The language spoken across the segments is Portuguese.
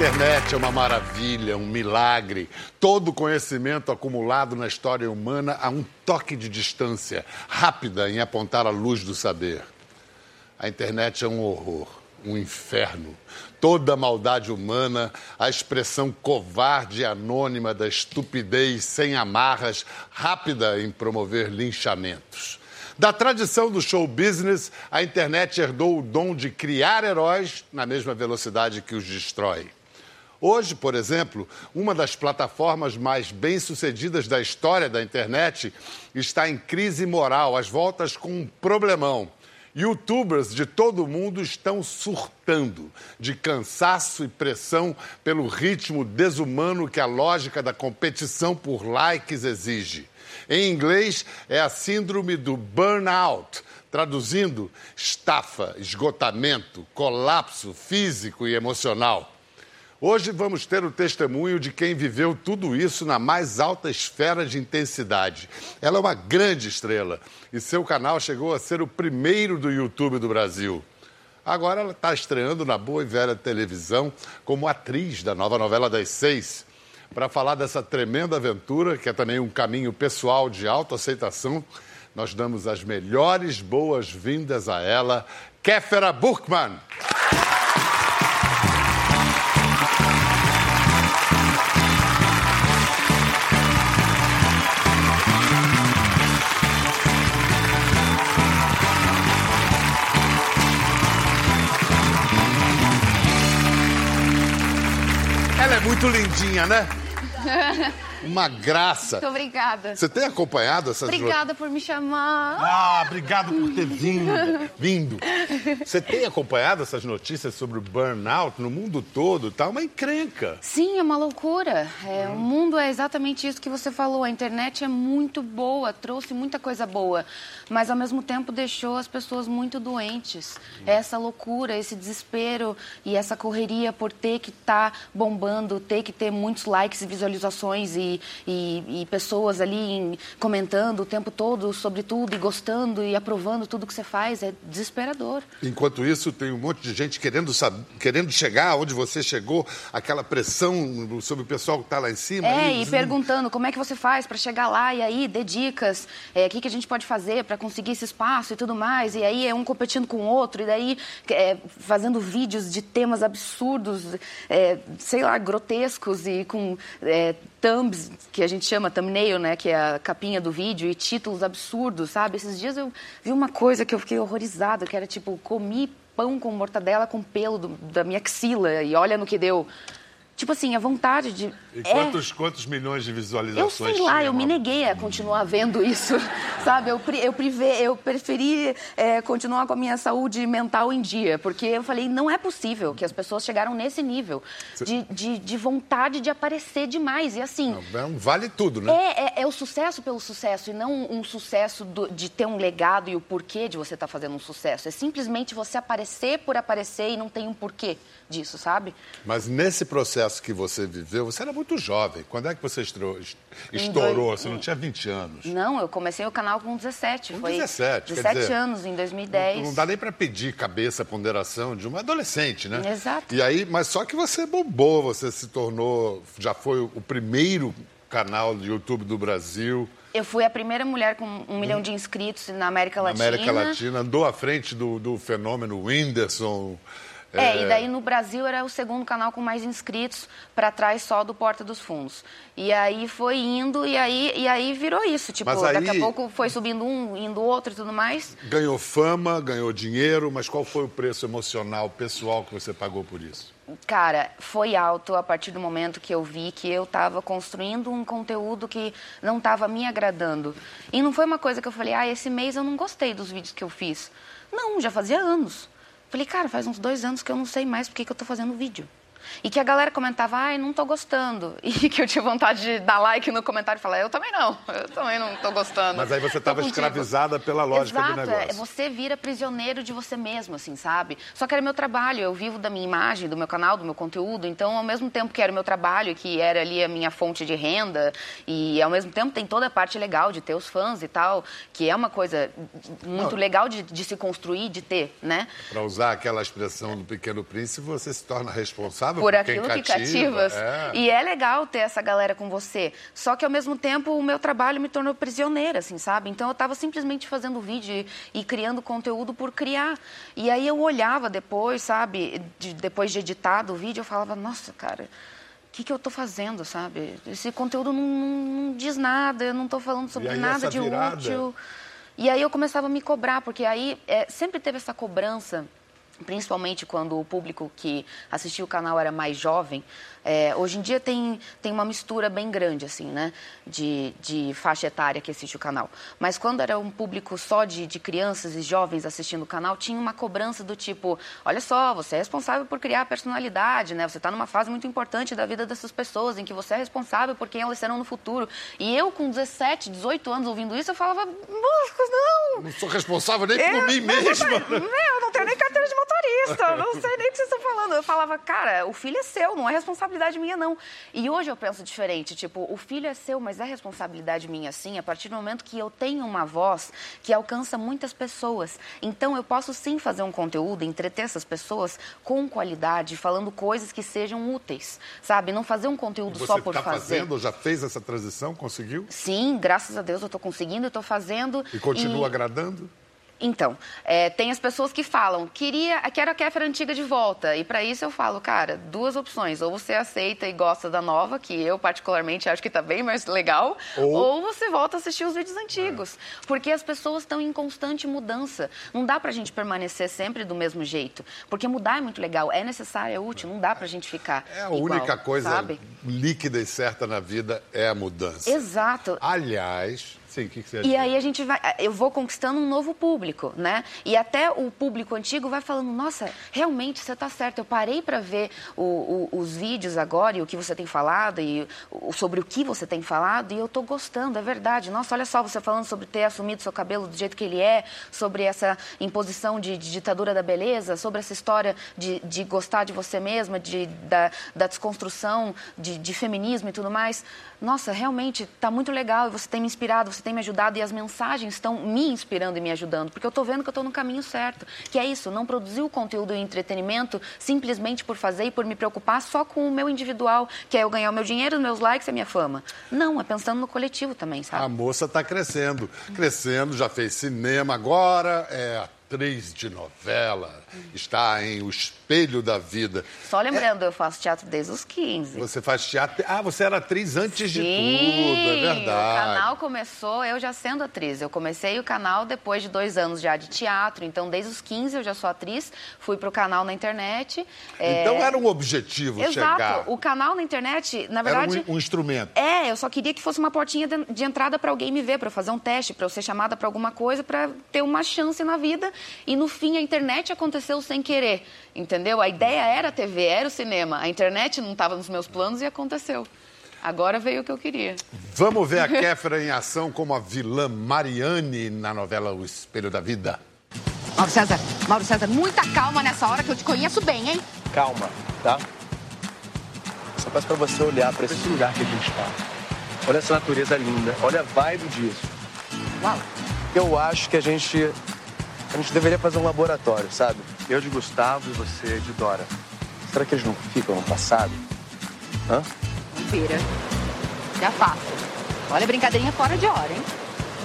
internet é uma maravilha, um milagre. Todo conhecimento acumulado na história humana a um toque de distância, rápida em apontar a luz do saber. A internet é um horror, um inferno. Toda maldade humana, a expressão covarde e anônima da estupidez sem amarras, rápida em promover linchamentos. Da tradição do show business, a internet herdou o dom de criar heróis na mesma velocidade que os destrói. Hoje, por exemplo, uma das plataformas mais bem-sucedidas da história da internet está em crise moral, às voltas com um problemão. Youtubers de todo o mundo estão surtando de cansaço e pressão pelo ritmo desumano que a lógica da competição por likes exige. Em inglês, é a síndrome do burnout, traduzindo, estafa, esgotamento, colapso físico e emocional. Hoje vamos ter o testemunho de quem viveu tudo isso na mais alta esfera de intensidade. Ela é uma grande estrela e seu canal chegou a ser o primeiro do YouTube do Brasil. Agora ela está estreando na boa e velha televisão como atriz da nova novela das seis. Para falar dessa tremenda aventura, que é também um caminho pessoal de autoaceitação, nós damos as melhores boas-vindas a ela, Kéfera Burkman. Muito lindinha, né? Uma graça. Muito obrigada. Você tem acompanhado essas Obrigada por me chamar. Ah, obrigado por ter vindo. vindo. Você tem acompanhado essas notícias sobre o burnout no mundo todo? Tá uma encrenca. Sim, é uma loucura. É, O mundo é exatamente isso que você falou. A internet é muito boa, trouxe muita coisa boa, mas ao mesmo tempo deixou as pessoas muito doentes. É essa loucura, esse desespero e essa correria por ter que estar bombando, ter que ter muitos likes e visualizações e, e- e pessoas ali em- comentando o tempo todo sobre tudo e gostando e aprovando tudo que você faz. É desesperador. Enquanto isso, tem um monte de gente querendo, sab- querendo chegar onde você chegou, aquela pressão sobre o pessoal que está lá em cima. É, ali, e perguntando como é que você faz para chegar lá, e aí dê dicas, é, o que, que a gente pode fazer para conseguir esse espaço e tudo mais. E aí é um competindo com o outro, e daí é, fazendo vídeos de temas absurdos, é, sei lá, grotescos e com é, thumbs, que a gente chama thumbnail, né, que é a capinha do vídeo, e títulos absurdos, sabe? Esses dias eu vi uma coisa que eu fiquei horrorizada, que era tipo, comi pão com mortadela com pelo do- da minha axila, e olha no que deu. Tipo assim, a vontade de... E é- quantos, quantos milhões de eu visualizações sei lá, eu me neguei a continuar vendo isso, sabe? Eu, eu, eu preferi é, continuar com a minha saúde mental em dia, porque eu falei, não é possível que as pessoas chegaram nesse nível de, de, de vontade de aparecer demais. E assim, É um vale tudo, né? é, é, é o sucesso pelo sucesso e não um sucesso do- de ter um legado e o porquê de você estar fazendo um sucesso. É simplesmente você aparecer por aparecer e não tem um porquê disso, sabe? Mas nesse processo que você viveu, você era muito jovem. Quando é que você estourou? estourou? Você não tinha 20 anos. Não, eu comecei o canal com 17. Com foi 17, quer 17 dizer, anos, em 2010. Não dá nem para pedir cabeça, ponderação de uma adolescente, né? Exato. E aí, mas só que você bombou, você se tornou, já foi o primeiro canal de YouTube do Brasil, Eu fui a primeira mulher com um milhão de inscritos na América na Latina. América Latina, andou à frente do, do fenômeno Whindersson. É, e daí no Brasil era o segundo canal com mais inscritos, para trás só do Porta dos Fundos. E aí foi indo, e aí, e aí virou isso. Tipo, aí- daqui a pouco foi subindo um, indo outro e tudo mais. Ganhou fama, ganhou dinheiro, mas qual foi o preço emocional, pessoal que você pagou por isso? Cara, foi alto a partir do momento que eu vi que eu estava construindo um conteúdo que não estava me agradando. E não foi uma coisa que eu falei, ah, esse mês eu não gostei dos vídeos que eu fiz. Não, já fazia anos. Falei, cara, faz uns dois anos que eu não sei mais por que que eu tô fazendo vídeo. E que a galera comentava, ai, não tô gostando. E que eu tinha vontade de dar like no comentário e falar, eu também não, eu também não tô gostando. Mas aí você estava contigo. escravizada pela lógica Exato, do é, negócio. você vira prisioneiro de você mesmo, assim, sabe? Só que era meu trabalho, eu vivo da minha imagem, do meu canal, do meu conteúdo, então ao mesmo tempo que era o meu trabalho, que era ali a minha fonte de renda, e ao mesmo tempo tem toda a parte legal de ter os fãs e tal, que é uma coisa muito legal de, de se construir, de ter, né? Para usar aquela expressão do Pequeno Príncipe, você se torna responsável por, por aquilo que cativa, cativas. é. E é legal ter essa galera com você. Só que ao mesmo tempo o meu trabalho me tornou prisioneira, assim, sabe? Então eu estava simplesmente fazendo vídeo e, e criando conteúdo por criar. E aí eu olhava depois, sabe? De- depois de editado o vídeo, eu falava, nossa, cara. O que, que eu estou fazendo, sabe? Esse conteúdo não, não- não diz nada, eu não estou falando sobre nada de virada? útil. E aí eu começava a me cobrar, porque aí é, sempre teve essa cobrança, principalmente quando o público que assistia o canal era mais jovem. É, hoje em dia tem, tem uma mistura bem grande, assim, né? De, de faixa etária que assiste o canal. Mas quando era um público só de, de crianças e jovens assistindo o canal, tinha uma cobrança do tipo: olha só, você é responsável por criar a personalidade, né? Você está numa fase muito importante da vida dessas pessoas, em que você é responsável por quem elas serão no futuro. E eu, com 17, 18 anos ouvindo isso, eu falava: não! Não sou responsável nem por mim mesma eu não tenho nem carteira eu não sei nem o que vocês estão falando. Eu falava, cara, o filho é seu, não é responsabilidade minha, não. E hoje eu penso diferente, tipo, o filho é seu, mas é responsabilidade minha, sim, a partir do momento que eu tenho uma voz que alcança muitas pessoas. Então eu posso sim fazer um conteúdo, entreter essas pessoas com qualidade, falando coisas que sejam úteis, sabe? Não fazer um conteúdo Você só por está fazer. fazendo, já fez essa transição, conseguiu? Sim, graças a Deus eu estou conseguindo, eu estou fazendo. E continua agradando? Então, é, tem as pessoas que falam, queria, quero a Kéfera antiga de volta. E para isso eu falo, cara, duas opções. Ou você aceita e gosta da nova, que eu particularmente acho que tá bem mais legal, Ou- ou, você volta a assistir os vídeos antigos. Porque as pessoas estão em constante mudança. Não dá pra gente permanecer sempre do mesmo jeito. Porque mudar é muito legal, é necessário, é útil, não dá pra gente ficar. É a igual, única coisa Sabe? líquida e certa na vida é a mudança. Exato. Aliás, sim, o que, que você ia E aí a gente vai, eu vou conquistando um novo público, né? E até o público antigo vai falando, nossa, realmente você está certo. Eu parei para ver o- o- os vídeos agora e o que você tem falado e o- sobre o que você tem falado e eu estou gostando, é verdade. Nossa, olha só você falando sobre ter assumido seu cabelo do jeito que ele é, sobre essa imposição de, de ditadura da beleza, sobre essa história de, de gostar de você mesma, de, da, da desconstrução de, de feminismo e tudo mais. Nossa, realmente está muito legal e você tem me inspirado, você tem me ajudado e as mensagens estão me inspirando e me ajudando, porque eu estou vendo que eu estou no caminho certo. Que é isso, não produzir o conteúdo e o entretenimento simplesmente por fazer e por me preocupar só com o meu individual, que é eu ganhar o meu dinheiro, os meus likes e a minha fama. Não, é pensando no coletivo também, sabe? A moça está crescendo, crescendo, já fez cinema agora, é atriz de novela, está em O Espelho da Vida. Só lembrando, eu faço teatro desde os 15. Você faz teatro. Ah, você era atriz antes de Sim, tudo, é verdade. O canal começou eu já sendo atriz. Eu comecei o canal depois de dois anos já de teatro. Então, desde os 15 eu já sou atriz. Fui pro canal na internet. é, Então era um objetivo Exato. chegar. O canal na internet, na Era verdade. um, um instrumento. É, eu só queria que fosse uma portinha de, de entrada para alguém me ver, para eu fazer um teste, para eu ser chamada para alguma coisa, para ter uma chance na vida. E no fim a internet aconteceu sem querer, entendeu? A ideia era a TV, era o cinema. A internet não estava nos meus planos e aconteceu. Agora veio o que eu queria. Vamos ver a Kéfera em ação como a vilã Mariane na novela O Espelho da Vida. Mauro César, Mauro César, muita calma nessa hora que eu te conheço bem, hein? Calma, tá? Só peço pra você olhar pra esse lugar que a gente tá. Olha essa natureza linda, olha a vibe disso. Uau. Eu acho que a gente. A gente deveria fazer um laboratório, sabe? Eu de Gustavo e você de Dora. Será que eles não ficam no passado? Hã? Vira. Já faço. Olha, brincadeirinha fora de hora, hein?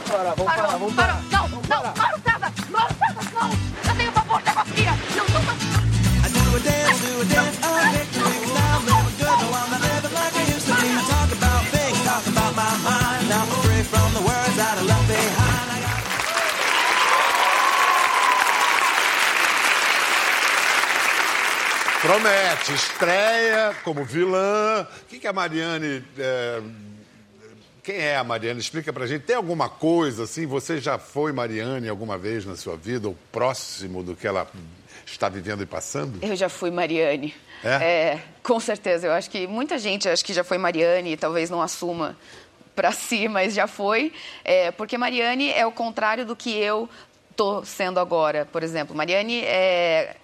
Bora, vamos Parou, parar, vamos parou. parar. Não, não, César, Mauro César, não. Promete, estreia como vilã. O que, que a Mariane. é, Quem é a Mariane? Explica pra gente. Tem alguma coisa assim? Você já foi Mariane alguma vez na sua vida, ou próximo do que ela está vivendo e passando? Eu já fui Mariane. É? com certeza. Eu acho que muita gente acho que já foi Mariane e talvez não assuma para si, mas já foi. É, porque Mariane é o contrário do que eu tô sendo agora, por exemplo. Mariane é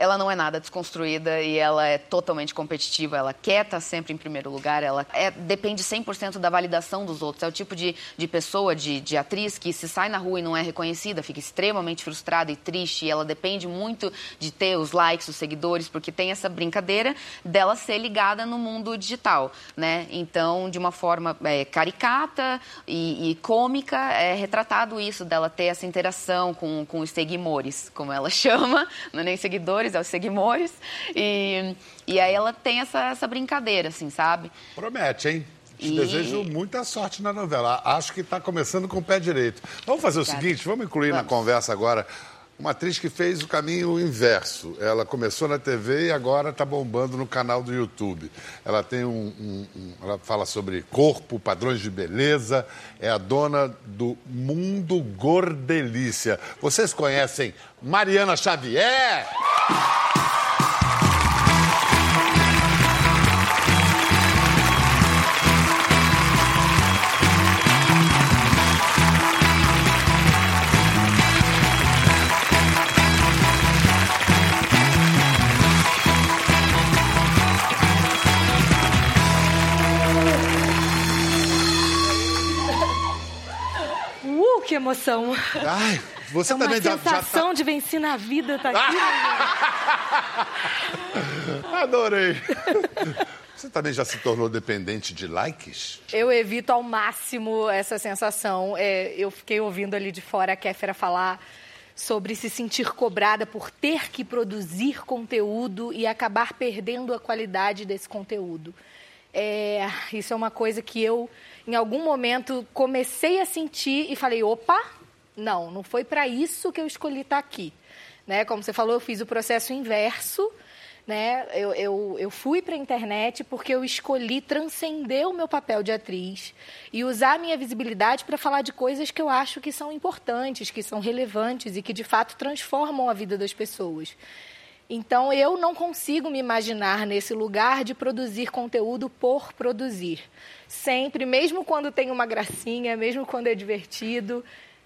ela não é nada desconstruída e ela é totalmente competitiva, ela quer estar sempre em primeiro lugar, ela é, depende 100% da validação dos outros. É o tipo de, de pessoa, de, de atriz, que se sai na rua e não é reconhecida, fica extremamente frustrada e triste, e ela depende muito de ter os likes, os seguidores, porque tem essa brincadeira dela ser ligada no mundo digital, né? Então, de uma forma é, caricata e, e cômica, é retratado isso, dela ter essa interação com, com os seguidores, como ela chama, não é nem seguidores, é os seguidores. E, e aí ela tem essa, essa brincadeira, assim, sabe? Promete, hein? Te E- desejo muita sorte na novela. Acho que está começando com o pé direito. Vamos fazer o Obrigada. seguinte, vamos incluir na Vamos. conversa agora uma atriz que fez o caminho inverso. Ela começou na TV e agora está bombando no canal do YouTube. Ela tem um, um- um- ela fala sobre corpo, padrões de beleza. É a dona do Mundo Gordelícia. Vocês conhecem Mariana Xavier? Emoção! Ai, você é uma também já- já tá- sensação de vencer na vida tá aqui. Adorei. Você também já se tornou dependente de likes? Eu evito ao máximo essa sensação. É, eu fiquei ouvindo ali de fora a Kéfera falar sobre se sentir cobrada por ter que produzir conteúdo e acabar perdendo a qualidade desse conteúdo. É, isso é uma coisa que eu, em algum momento, comecei a sentir e falei: opa, não, não foi para isso que eu escolhi estar aqui. Né? Como você falou, eu fiz o processo inverso. Né? Eu, eu, eu fui para a internet porque eu escolhi transcender o meu papel de atriz e usar a minha visibilidade para falar de coisas que eu acho que são importantes, que são relevantes e que de fato transformam a vida das pessoas. Então eu não consigo me imaginar nesse lugar de produzir conteúdo por produzir. Sempre, mesmo quando tem uma gracinha, mesmo quando é divertido,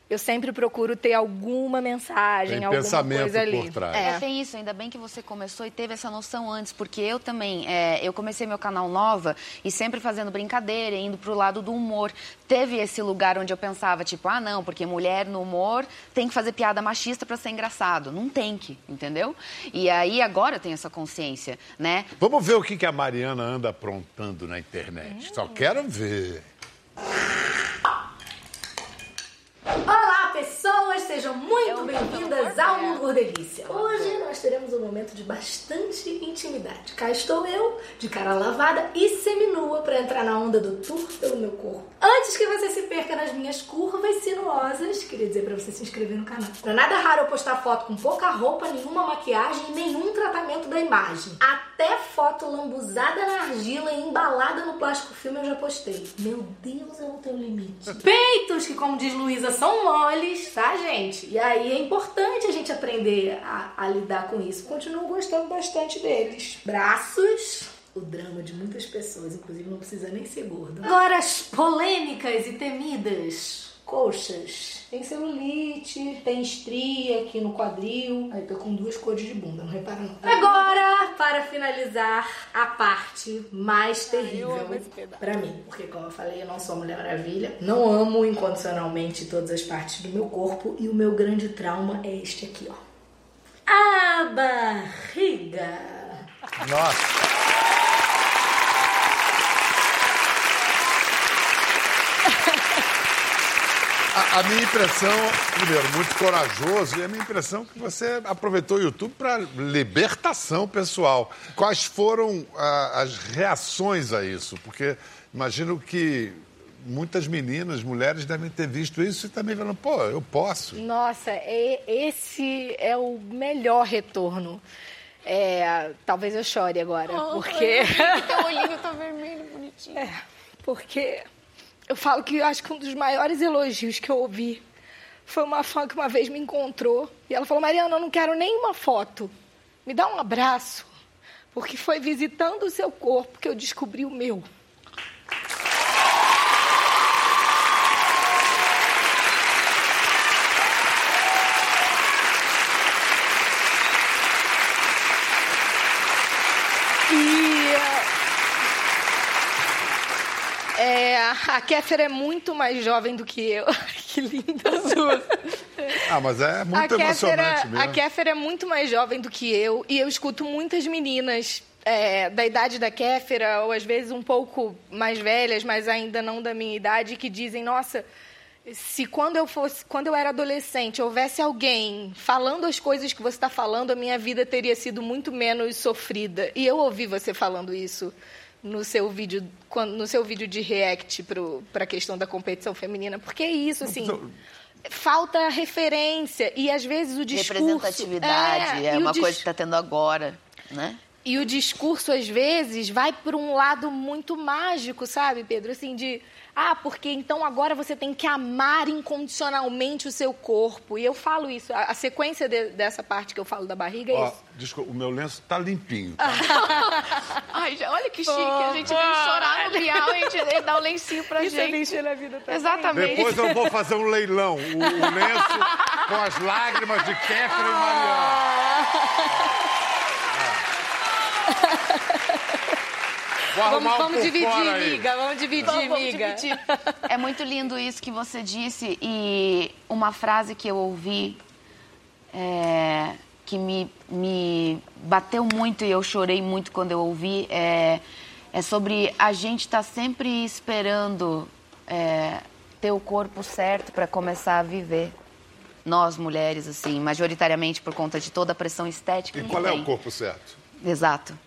eu sempre procuro ter alguma mensagem, Tem alguma pensamento coisa ali. por trás. É. É. tem isso, ainda bem que você começou e teve essa noção antes, porque eu também, é, eu comecei meu canal Nova e sempre fazendo brincadeira, indo pro lado do humor. Teve esse lugar onde eu pensava, tipo, ah, não, porque mulher no humor tem que fazer piada machista para ser engraçado. Não tem que, entendeu? E aí agora eu tenho essa consciência, né? Vamos ver o que que a Mariana anda aprontando na internet. Só quero ver. Olá, pessoas! Sejam muito bem-vindas ao Mundo Gordelícia. Hoje nós teremos um momento de bastante intimidade. Cá estou eu, de cara lavada e seminua para entrar na onda do tour pelo meu corpo. Antes que você se perca nas minhas curvas sinuosas, queria dizer para você se inscrever no canal. Pra nada raro eu postar foto com pouca roupa, nenhuma maquiagem e nenhum tratamento da imagem. Até foto lambuzada na argila e embalada no plástico filme eu já postei. Meu Deus, eu não tenho limite. Peitos que, como diz Luísa, são moles, tá, gente? E aí é importante a gente aprender a, a lidar com isso. Continuo gostando bastante deles. Braços. O drama de muitas pessoas, inclusive não precisa nem ser gorda. Agora as polêmicas e temidas coxas. Tem celulite, tem estria aqui no quadril. Aí tô com duas cores de bunda, não repara não. Agora, para finalizar, a parte mais terrível pra mim. Porque, como eu falei, eu não sou Mulher Maravilha. Não amo incondicionalmente todas as partes do meu corpo. E o meu grande trauma é este aqui, ó. A barriga. Nossa. A, a minha impressão, primeiro, muito corajoso, e a minha impressão é que você aproveitou o YouTube para libertação pessoal. Quais foram ah, as reações a isso? Porque imagino que muitas meninas, mulheres devem ter visto isso e também falando, pô, eu posso. Nossa, e- esse é o melhor retorno. É, talvez eu chore agora, porque Teu olhinho tá vermelho, bonitinho. É, porque eu falo que acho que um dos maiores elogios que eu ouvi foi uma fã que uma vez me encontrou e ela falou: Mariana, eu não quero nenhuma foto, me dá um abraço, porque foi visitando o seu corpo que eu descobri o meu. E é, a Kéfera é muito mais jovem do que eu. que linda sua. Ah, mas é muito a emocionante Kéfera, mesmo. a Kéfera é muito mais jovem do que eu e eu escuto muitas meninas é, da idade da Kéfera, ou às vezes um pouco mais velhas, mas ainda não da minha idade, que dizem, nossa, se quando eu fosse, quando eu era adolescente, houvesse alguém falando as coisas que você está falando, a minha vida teria sido muito menos sofrida. E eu ouvi você falando isso no seu vídeo, no seu vídeo de react para a questão da competição feminina, porque é isso, assim. Falta referência e às vezes o discurso Representatividade é, o uma dis- coisa que está tendo agora, né? e o discurso, às vezes, vai por um lado muito mágico, sabe, Pedro? Assim, de. Ah, porque então agora você tem que amar incondicionalmente o seu corpo. E eu falo isso. A, a sequência de- dessa parte que eu falo da barriga é Ó, isso. desculpa, o meu lenço tá limpinho. tá? Ai, já- olha que chique. A gente vem chorar no Bial e a gente ele dá o lencinho pra Isso é gente. mexer na vida também. Exatamente. Depois eu vou fazer um leilão. O, o lenço com as lágrimas de Kéfera e Mariana. Arrumar Vamos, vamos dividir, amiga. Vamos dividir, Vamos, vamos amiga. dividir. É muito lindo isso que você disse e uma frase que eu ouvi é, que me, me bateu muito e eu chorei muito quando eu ouvi é, é sobre a gente estar sempre esperando é, ter o corpo certo para começar a viver. Nós, mulheres, assim, majoritariamente por conta de toda a pressão estética E que qual é tem. o corpo certo? Exato.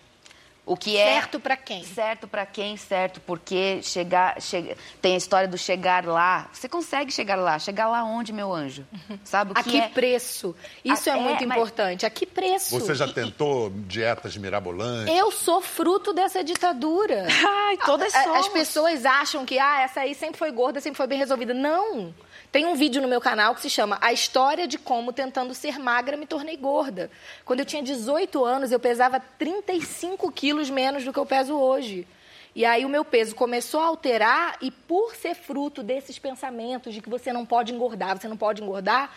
O que é Certo pra quem? Certo pra quem, certo porque chegar, chega, tem a história do chegar lá. Você consegue chegar lá, chegar lá onde, meu anjo? Sabe o A que que é? preço? Isso Ah, é, é, muito mas- importante. A que preço? Você já E- tentou dietas mirabolantes? Eu sou fruto dessa ditadura. Ai, todas A- somos. As pessoas acham que ah, essa aí sempre foi gorda, sempre foi bem resolvida. Não! Tem um vídeo no meu canal que se chama A História de Como Tentando Ser Magra Me Tornei Gorda. Quando eu tinha 18 anos, eu pesava 35 quilos menos do que eu peso hoje. E aí o meu peso começou a alterar e por ser fruto desses pensamentos de que você não pode engordar, você não pode engordar,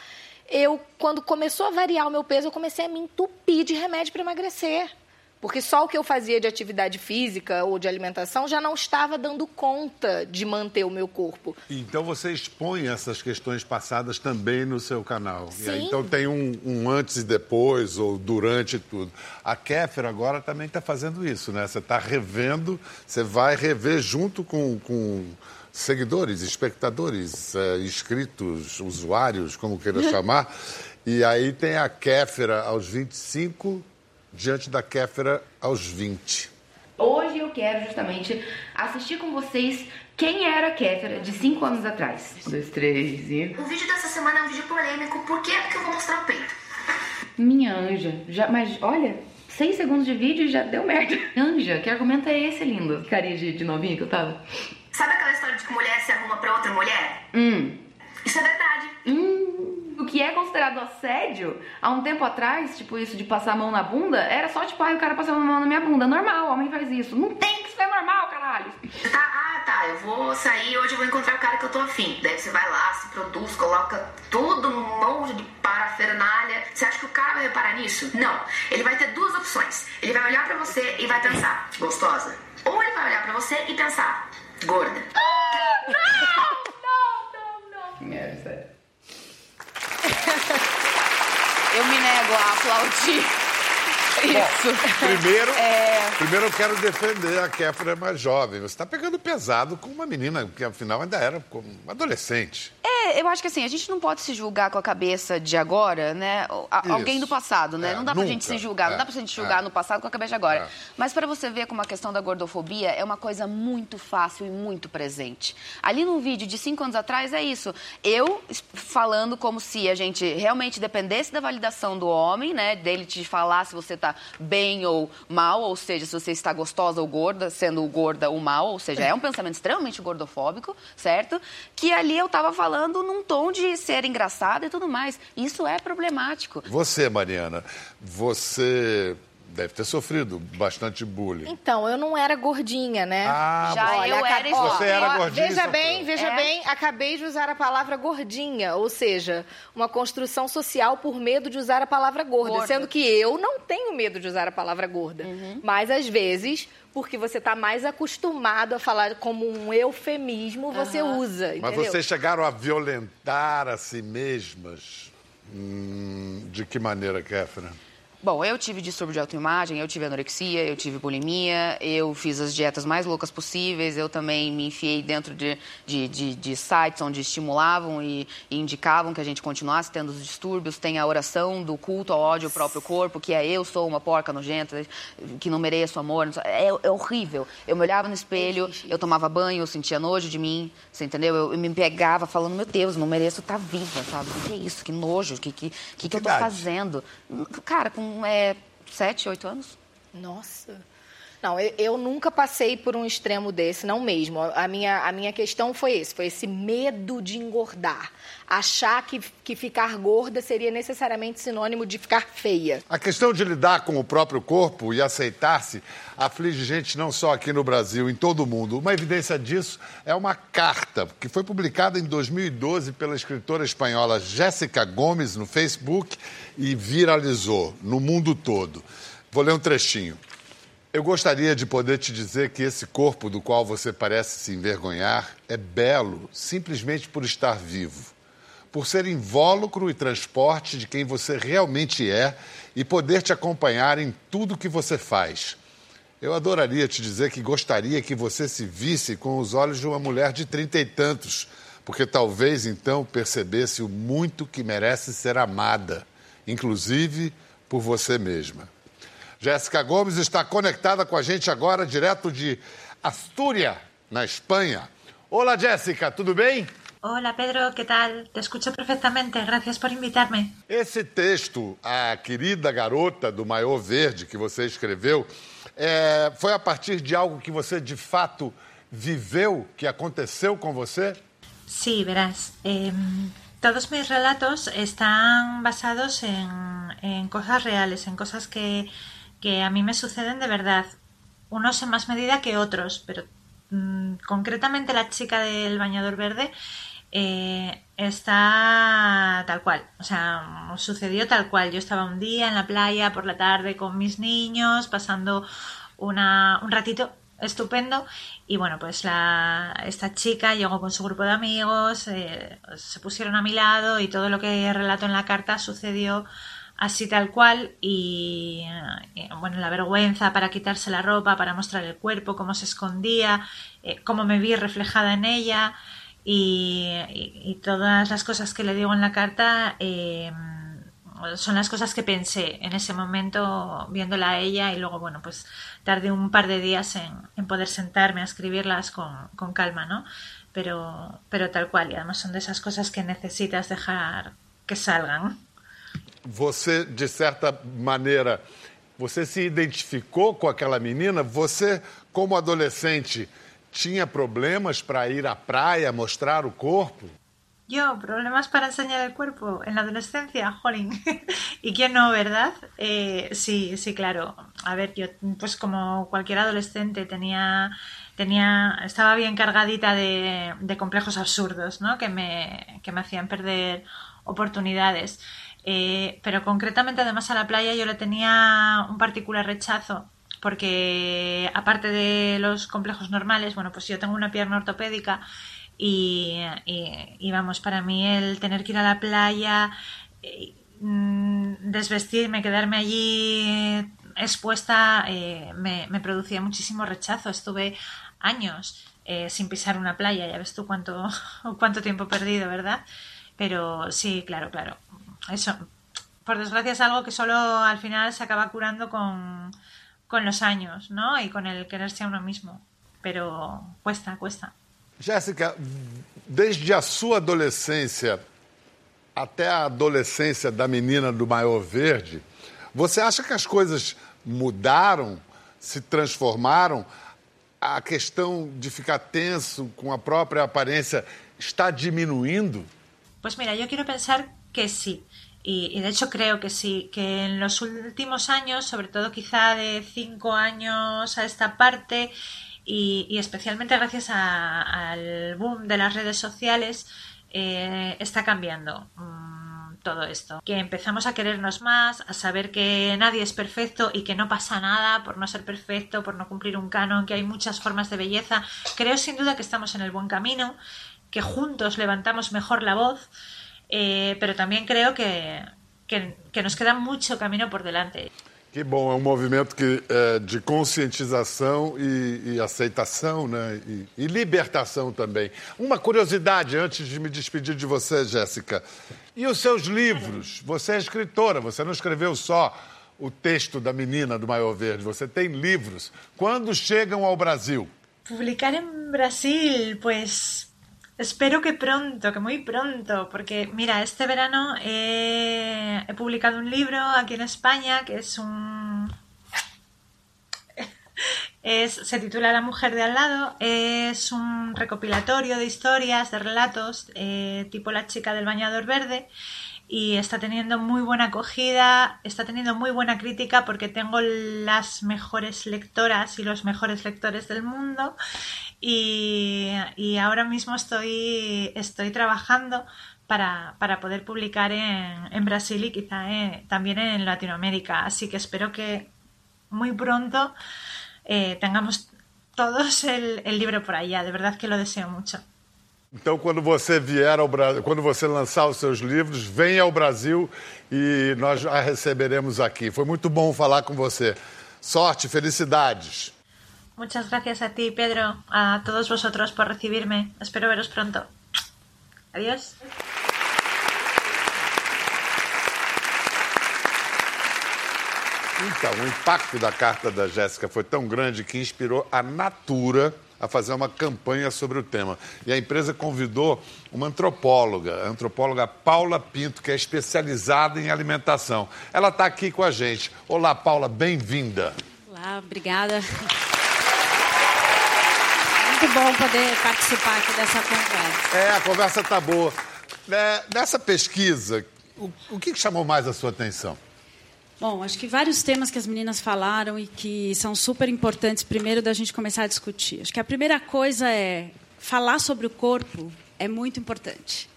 eu, quando começou a variar o meu peso, eu comecei a me entupir de remédio para emagrecer. Porque só o que eu fazia de atividade física ou de alimentação já não estava dando conta de manter o meu corpo. Então você expõe essas questões passadas também no seu canal. E aí, Sim. então tem um, um antes e depois, ou durante tudo. A Kéfera agora também está fazendo isso, né? Você está revendo, você vai rever junto com, com seguidores, espectadores, eh, inscritos, usuários, como queira chamar. E aí tem a Kéfera aos 25, diante da Kéfera aos 20. Hoje eu quero justamente assistir com vocês quem era a Kéfera de cinco anos atrás. Um, dois, três e... O vídeo dessa semana é um vídeo polêmico. Por quê? Porque eu vou mostrar o peito. Minha anja, já, mas olha, seis segundos de vídeo e já deu merda. Anja, que argumento é esse, lindo? Que carinha de, de novinha que eu tava. Sabe aquela história de que mulher se arruma pra outra mulher? Hum. Isso é verdade. Hum, o que é considerado assédio, há um tempo atrás, tipo isso de passar a mão na bunda, era só tipo, ai, o cara passando a mão na minha bunda. Normal, homem faz isso. Não tem que ser normal, caralho. Tá, ah, tá. Eu vou sair hoje eu vou encontrar o cara que eu tô afim. Daí você vai lá, se produz, coloca tudo um monte de parafernália. Você acha que o cara vai reparar nisso? Não. Ele vai ter duas opções. Ele vai olhar pra você e vai pensar, gostosa. Ou ele vai olhar pra você e pensar, gorda. É, sério. Eu me nego a aplaudir isso. Primeiro, É. primeiro eu quero defender a Kéfera mais jovem. Você está pegando pesado com uma menina que afinal ainda era como adolescente. É, eu acho que assim, a gente não pode se julgar com a cabeça de agora, né? A-. Alguém do passado, né? É, não dá pra nunca. gente se julgar, não É, dá pra gente julgar é. no passado com a cabeça de agora. É. Mas para você ver como a questão da gordofobia é uma coisa muito fácil e muito presente. Ali num vídeo de cinco anos atrás é isso. Eu falando como se a gente realmente dependesse da validação do homem, né? Dele te falar se você tá bem ou mal, ou seja, se você está gostosa ou gorda, sendo gorda ou mal, ou seja, é um pensamento extremamente gordofóbico, certo? Que ali eu tava falando num tom de ser engraçada e tudo mais. Isso é problemático. Você, Mariana, você deve ter sofrido bastante bullying. Então, eu não era gordinha, né? Ah, Já Olha, eu era ó, Você era gordinha Veja bem, veja É. bem, acabei de usar a palavra gordinha, ou seja, uma construção social por medo de usar a palavra gorda, Gorda. sendo que eu não tenho medo de usar a palavra gorda. Mas às vezes, porque você está mais acostumado a falar como um eufemismo, você usa, Mas entendeu? vocês chegaram a violentar a si mesmas? Hum, de que maneira, Kéfera? Bom, eu tive distúrbio de autoimagem, eu tive anorexia, eu tive bulimia, eu fiz as dietas mais loucas possíveis, eu também me enfiei dentro de, de, de- de sites onde estimulavam e, e indicavam que a gente continuasse tendo os distúrbios. Tem a oração do culto ao ódio ao próprio corpo, que é eu sou uma porca nojenta, que não mereço amor. não É, é horrível. Eu me olhava no espelho, eu tomava banho, eu sentia nojo de mim, você entendeu? Eu, eu me pegava falando, meu Deus, não mereço estar viva, sabe? O que é isso? Que nojo, o que, que, que, que eu tô idade? fazendo? Cara, com é, sete, oito anos. Nossa. Não, eu, eu nunca passei por um extremo desse, não mesmo. A minha, a minha questão foi esse, foi esse medo de engordar. Achar que, que ficar gorda seria necessariamente sinônimo de ficar feia. A questão de lidar com o próprio corpo e aceitar-se aflige gente não só aqui no Brasil, em todo o mundo. Uma evidência disso é uma carta que foi publicada em 2012 pela escritora espanhola Jéssica Gomes no Facebook e viralizou no mundo todo. Vou ler um trechinho. Eu gostaria de poder te dizer que esse corpo do qual você parece se envergonhar é belo simplesmente por estar vivo por ser invólucro e transporte de quem você realmente é e poder te acompanhar em tudo que você faz. Eu adoraria te dizer que gostaria que você se visse com os olhos de uma mulher de trinta e tantos, porque talvez então percebesse o muito que merece ser amada, inclusive por você mesma. Jéssica Gomes está conectada com a gente agora, direto de Astúria, na Espanha. Olá, Jéssica, tudo bem? Hola Pedro, ¿qué tal? Te escucho perfectamente, gracias por invitarme. Esse texto, a querida garota do maiô verde que você escreveu, é, foi a partir de algo que você de fato viveu, que aconteceu com você? Sí, verás, em, todos mis relatos están basados en, en cosas reales, en cosas que, que a mí me suceden de verdad, unos en más medida que otros, pero mm, concretamente la chica del bañador verde eh, está tal cual, o sea, sucedió tal cual. Yo estaba un día en la playa por la tarde con mis niños, pasando una, un ratito estupendo y bueno, pues la, esta chica llegó con su grupo de amigos, eh, se pusieron a mi lado y todo lo que relato en la carta sucedió así tal cual y, eh, bueno, la vergüenza para quitarse la ropa, para mostrar el cuerpo, cómo se escondía, eh, cómo me vi reflejada en ella y, todas las cosas que le digo en la carta eh, son las cosas que pensé en ese momento viéndola a ella y luego, bueno, pues tardé un par de días en, en poder sentarme a escribirlas con, con calma, ¿no? Pero, pero tal cual, y además son de esas cosas que necesitas dejar que salgan. Você, de certa maneira, você se identificou com aquela menina? Você, como adolescente, tinha problemas para ir à praia, mostrar o corpo? Yo, problemas para enseñar el cuerpo en la adolescencia, jolín. ¿Y quién no, verdad? Eh, sí, sí, claro. A ver, yo, pues como cualquier adolescente, tenía, tenía, estaba bien cargadita de, de complejos absurdos, ¿no? Que me, que me hacían perder oportunidades. Eh, pero concretamente, además, a la playa yo le tenía un particular rechazo porque aparte de los complejos normales, bueno, pues yo tengo una pierna ortopédica y, vamos, para mí el tener que ir a la playa, eh, mm, desvestirme, quedarme allí expuesta, eh, me, me producía muchísimo rechazo. Estuve años eh, sin pisar una playa, ya ves tú cuánto, cuánto tiempo perdido, ¿verdad? Pero sí, claro, claro. Eso, por desgracia, es algo que solo al final se acaba curando con, con los años, ¿no? Y con el quererse a uno mismo. Pero cuesta, cuesta. Jéssica, desde a sua adolescência até a adolescência da menina do maiô verde, você acha que as coisas mudaram, se transformaram? A questão de ficar tenso com a própria aparência está diminuindo? Pues mira, yo quiero pensar que sí. Y, de hecho creo que sí, que en los últimos años, sobre todo quizá de cinco años a esta parte, y, especialmente gracias al boom de las redes sociales, eh, está cambiando mm, todo esto. Que empezamos a querernos más, a saber que nadie es perfecto y que no pasa nada por no ser perfecto, por no cumplir un canon, que hay muchas formas de belleza. Creo sin duda que estamos en el buen camino, que juntos levantamos mejor la voz, eh, pero también creo que, que, que nos queda mucho camino por delante. Que bom, é um movimento que, é, de conscientização e, e aceitação, né? E, e, libertação também. Uma curiosidade antes de me despedir de você, Jéssica. E os seus livros? Você é escritora, você não escreveu só o texto da menina do Maior Verde, você tem livros. Quando chegam ao Brasil? Publicar em Brasil, pues Espero que pronto, que muy pronto, porque mira, este verano he, publicado un libro aquí en España que es un... Es, se titula La mujer de al lado, es un recopilatorio de historias, de relatos, eh, tipo La chica del bañador verde, y está teniendo muy buena acogida, está teniendo muy buena crítica porque tengo las mejores lectoras y los mejores lectores del mundo y, ahora mismo estoy, estoy trabajando para, poder publicar en, Brasil y quizá también en Latinoamérica. Así que espero que muy pronto eh, tengamos todos el libro por allá. De verdad que lo deseo mucho. Então, quando você vier ao Brasil, quando você lançar os seus livros, venha ao Brasil e nós a receberemos aqui. Foi muito bom falar com você. Sorte, felicidades. Muchas gracias a ti, Pedro, a todos vosotros por recibirme. Espero veros pronto. Adiós. Então, o impacto da carta da Jéssica foi tão grande que inspirou a Natura a fazer uma campanha sobre o tema. E a empresa convidou uma antropóloga, a antropóloga Paula Pinto, que é especializada em alimentação. Ela está aqui com a gente. Olá, Paula, bem-vinda. Olá, obrigada muito bom poder participar aqui dessa conversa. É, a conversa tá boa. É, nessa pesquisa, o, o que chamou mais a sua atenção? Bom, acho que vários temas que as meninas falaram e que são super importantes, primeiro, da gente começar a discutir. Acho que a primeira coisa é falar sobre o corpo é muito importante.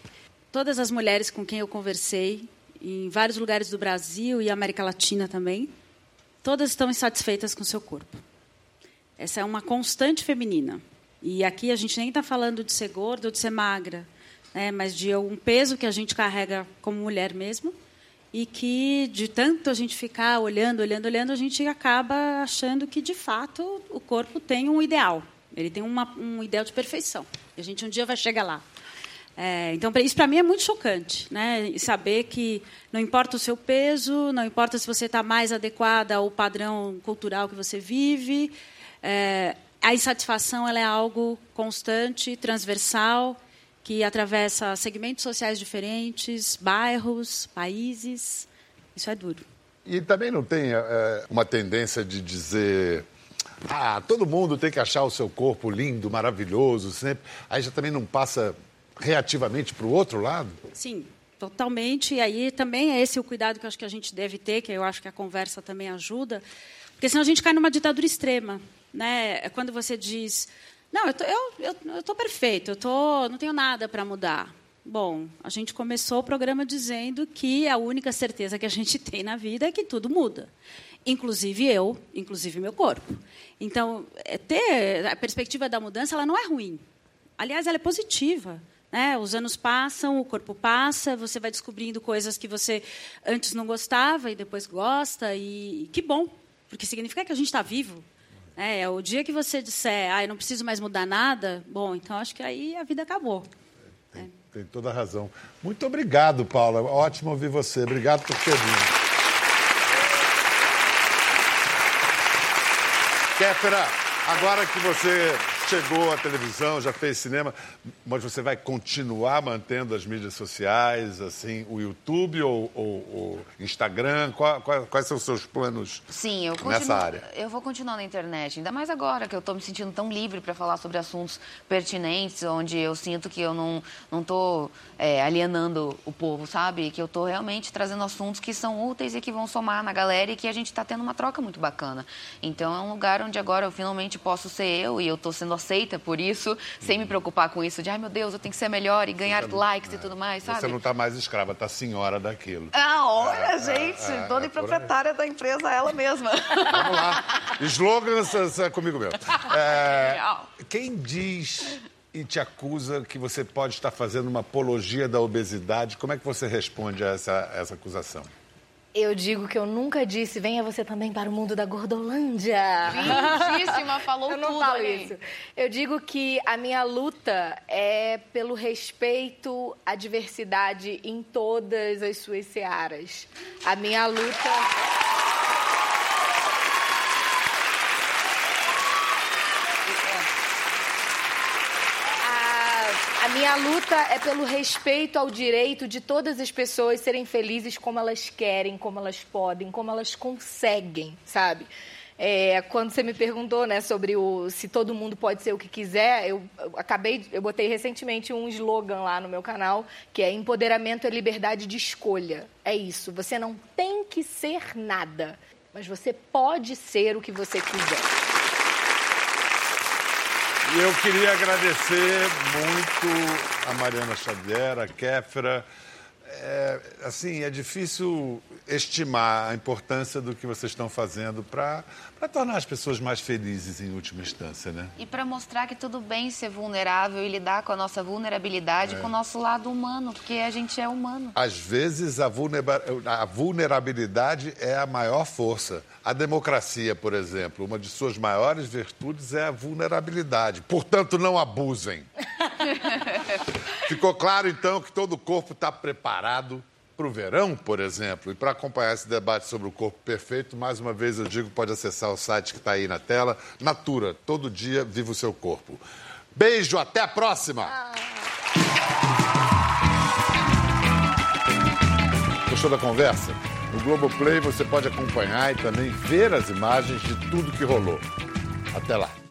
Todas as mulheres com quem eu conversei, em vários lugares do Brasil e América Latina também, todas estão insatisfeitas com seu corpo. Essa é uma constante feminina. E aqui a gente nem está falando de ser gorda ou de ser magra, né, mas de um peso que a gente carrega como mulher mesmo e que de tanto a gente ficar olhando, olhando, olhando, a gente acaba achando que de fato o corpo tem um ideal. Ele tem uma, um ideal de perfeição. E a gente um dia vai chegar lá. É, então, isso para mim é muito chocante, né? E saber que não importa o seu peso, não importa se você está mais adequada ao padrão cultural que você vive, é, a insatisfação ela é algo constante, transversal, que atravessa segmentos sociais diferentes, bairros, países. Isso é duro. E também não tem é, uma tendência de dizer. Ah, todo mundo tem que achar o seu corpo lindo, maravilhoso, sempre. Aí já também não passa reativamente para o outro lado? Sim, totalmente. E aí também é esse o cuidado que eu acho que a gente deve ter, que eu acho que a conversa também ajuda, porque senão a gente cai numa ditadura extrema né? É quando você diz, não, eu tô, eu, eu, eu tô perfeito, eu tô, não tenho nada para mudar. Bom, a gente começou o programa dizendo que a única certeza que a gente tem na vida é que tudo muda, inclusive eu, inclusive meu corpo. Então, é ter a perspectiva da mudança, ela não é ruim. Aliás, ela é positiva. Né? Os anos passam, o corpo passa, você vai descobrindo coisas que você antes não gostava e depois gosta, e que bom, porque significa que a gente está vivo, é, o dia que você disser, ah, eu não preciso mais mudar nada, bom, então acho que aí a vida acabou. Tem, é. tem toda a razão. Muito obrigado, Paula. Ótimo ouvir você. Obrigado por ter vindo. Kéfera, agora que você chegou à televisão, já fez cinema, mas você vai continuar mantendo as mídias sociais, assim, o YouTube ou o Instagram? Qual, qual, quais são os seus planos Sim, eu continuo, nessa área? Eu vou continuar na internet, ainda mais agora que eu estou me sentindo tão livre para falar sobre assuntos pertinentes, onde eu sinto que eu não não estou é, alienando o povo, sabe? Que eu estou realmente trazendo assuntos que são úteis e que vão somar na galera e que a gente está tendo uma troca muito bacana. Então é um lugar onde agora eu finalmente posso ser eu e eu estou sendo aceita por isso, sem me preocupar com isso de, ai meu Deus, eu tenho que ser melhor e ganhar likes e tudo mais, sabe? Você não está mais escrava, está senhora daquilo. Ah, olha, É, gente, é, dona é e proprietária da empresa, ela mesma. Vamos lá. Slogans é comigo mesmo. É, quem diz e te acusa que você pode estar fazendo uma apologia da obesidade, como é que você responde a essa, essa acusação? Eu digo que eu nunca disse, venha você também para o mundo da Gordolândia. Lindíssima, falou eu não tudo, falo Aline. isso. Eu digo que a minha luta é pelo respeito à diversidade em todas as suas searas. A minha luta. Minha luta é pelo respeito ao direito de todas as pessoas serem felizes como elas querem, como elas podem, como elas conseguem, sabe? É, quando você me perguntou, né, sobre o se todo mundo pode ser o que quiser, eu, eu acabei, eu botei recentemente um slogan lá no meu canal que é empoderamento é liberdade de escolha. É isso. Você não tem que ser nada, mas você pode ser o que você quiser. E eu queria agradecer muito a Mariana Xavier, a Kéfera. É, assim, é difícil estimar a importância do que vocês estão fazendo para tornar as pessoas mais felizes em última instância, né? E para mostrar que tudo bem ser vulnerável e lidar com a nossa vulnerabilidade, É. com o nosso lado humano, porque a gente é humano. Às vezes, a, vulnera- a vulnerabilidade é a maior força. A democracia, por exemplo, uma de suas maiores virtudes é a vulnerabilidade. Portanto, não abusem. Ficou claro, então, que todo o corpo está preparado para o verão, por exemplo. E para acompanhar esse debate sobre o corpo perfeito, mais uma vez eu digo, pode acessar o site que está aí na tela. Natura, todo dia, viva o seu corpo. Beijo, até a próxima! Gostou da conversa? No Globoplay você pode acompanhar e também ver as imagens de tudo que rolou. Até lá.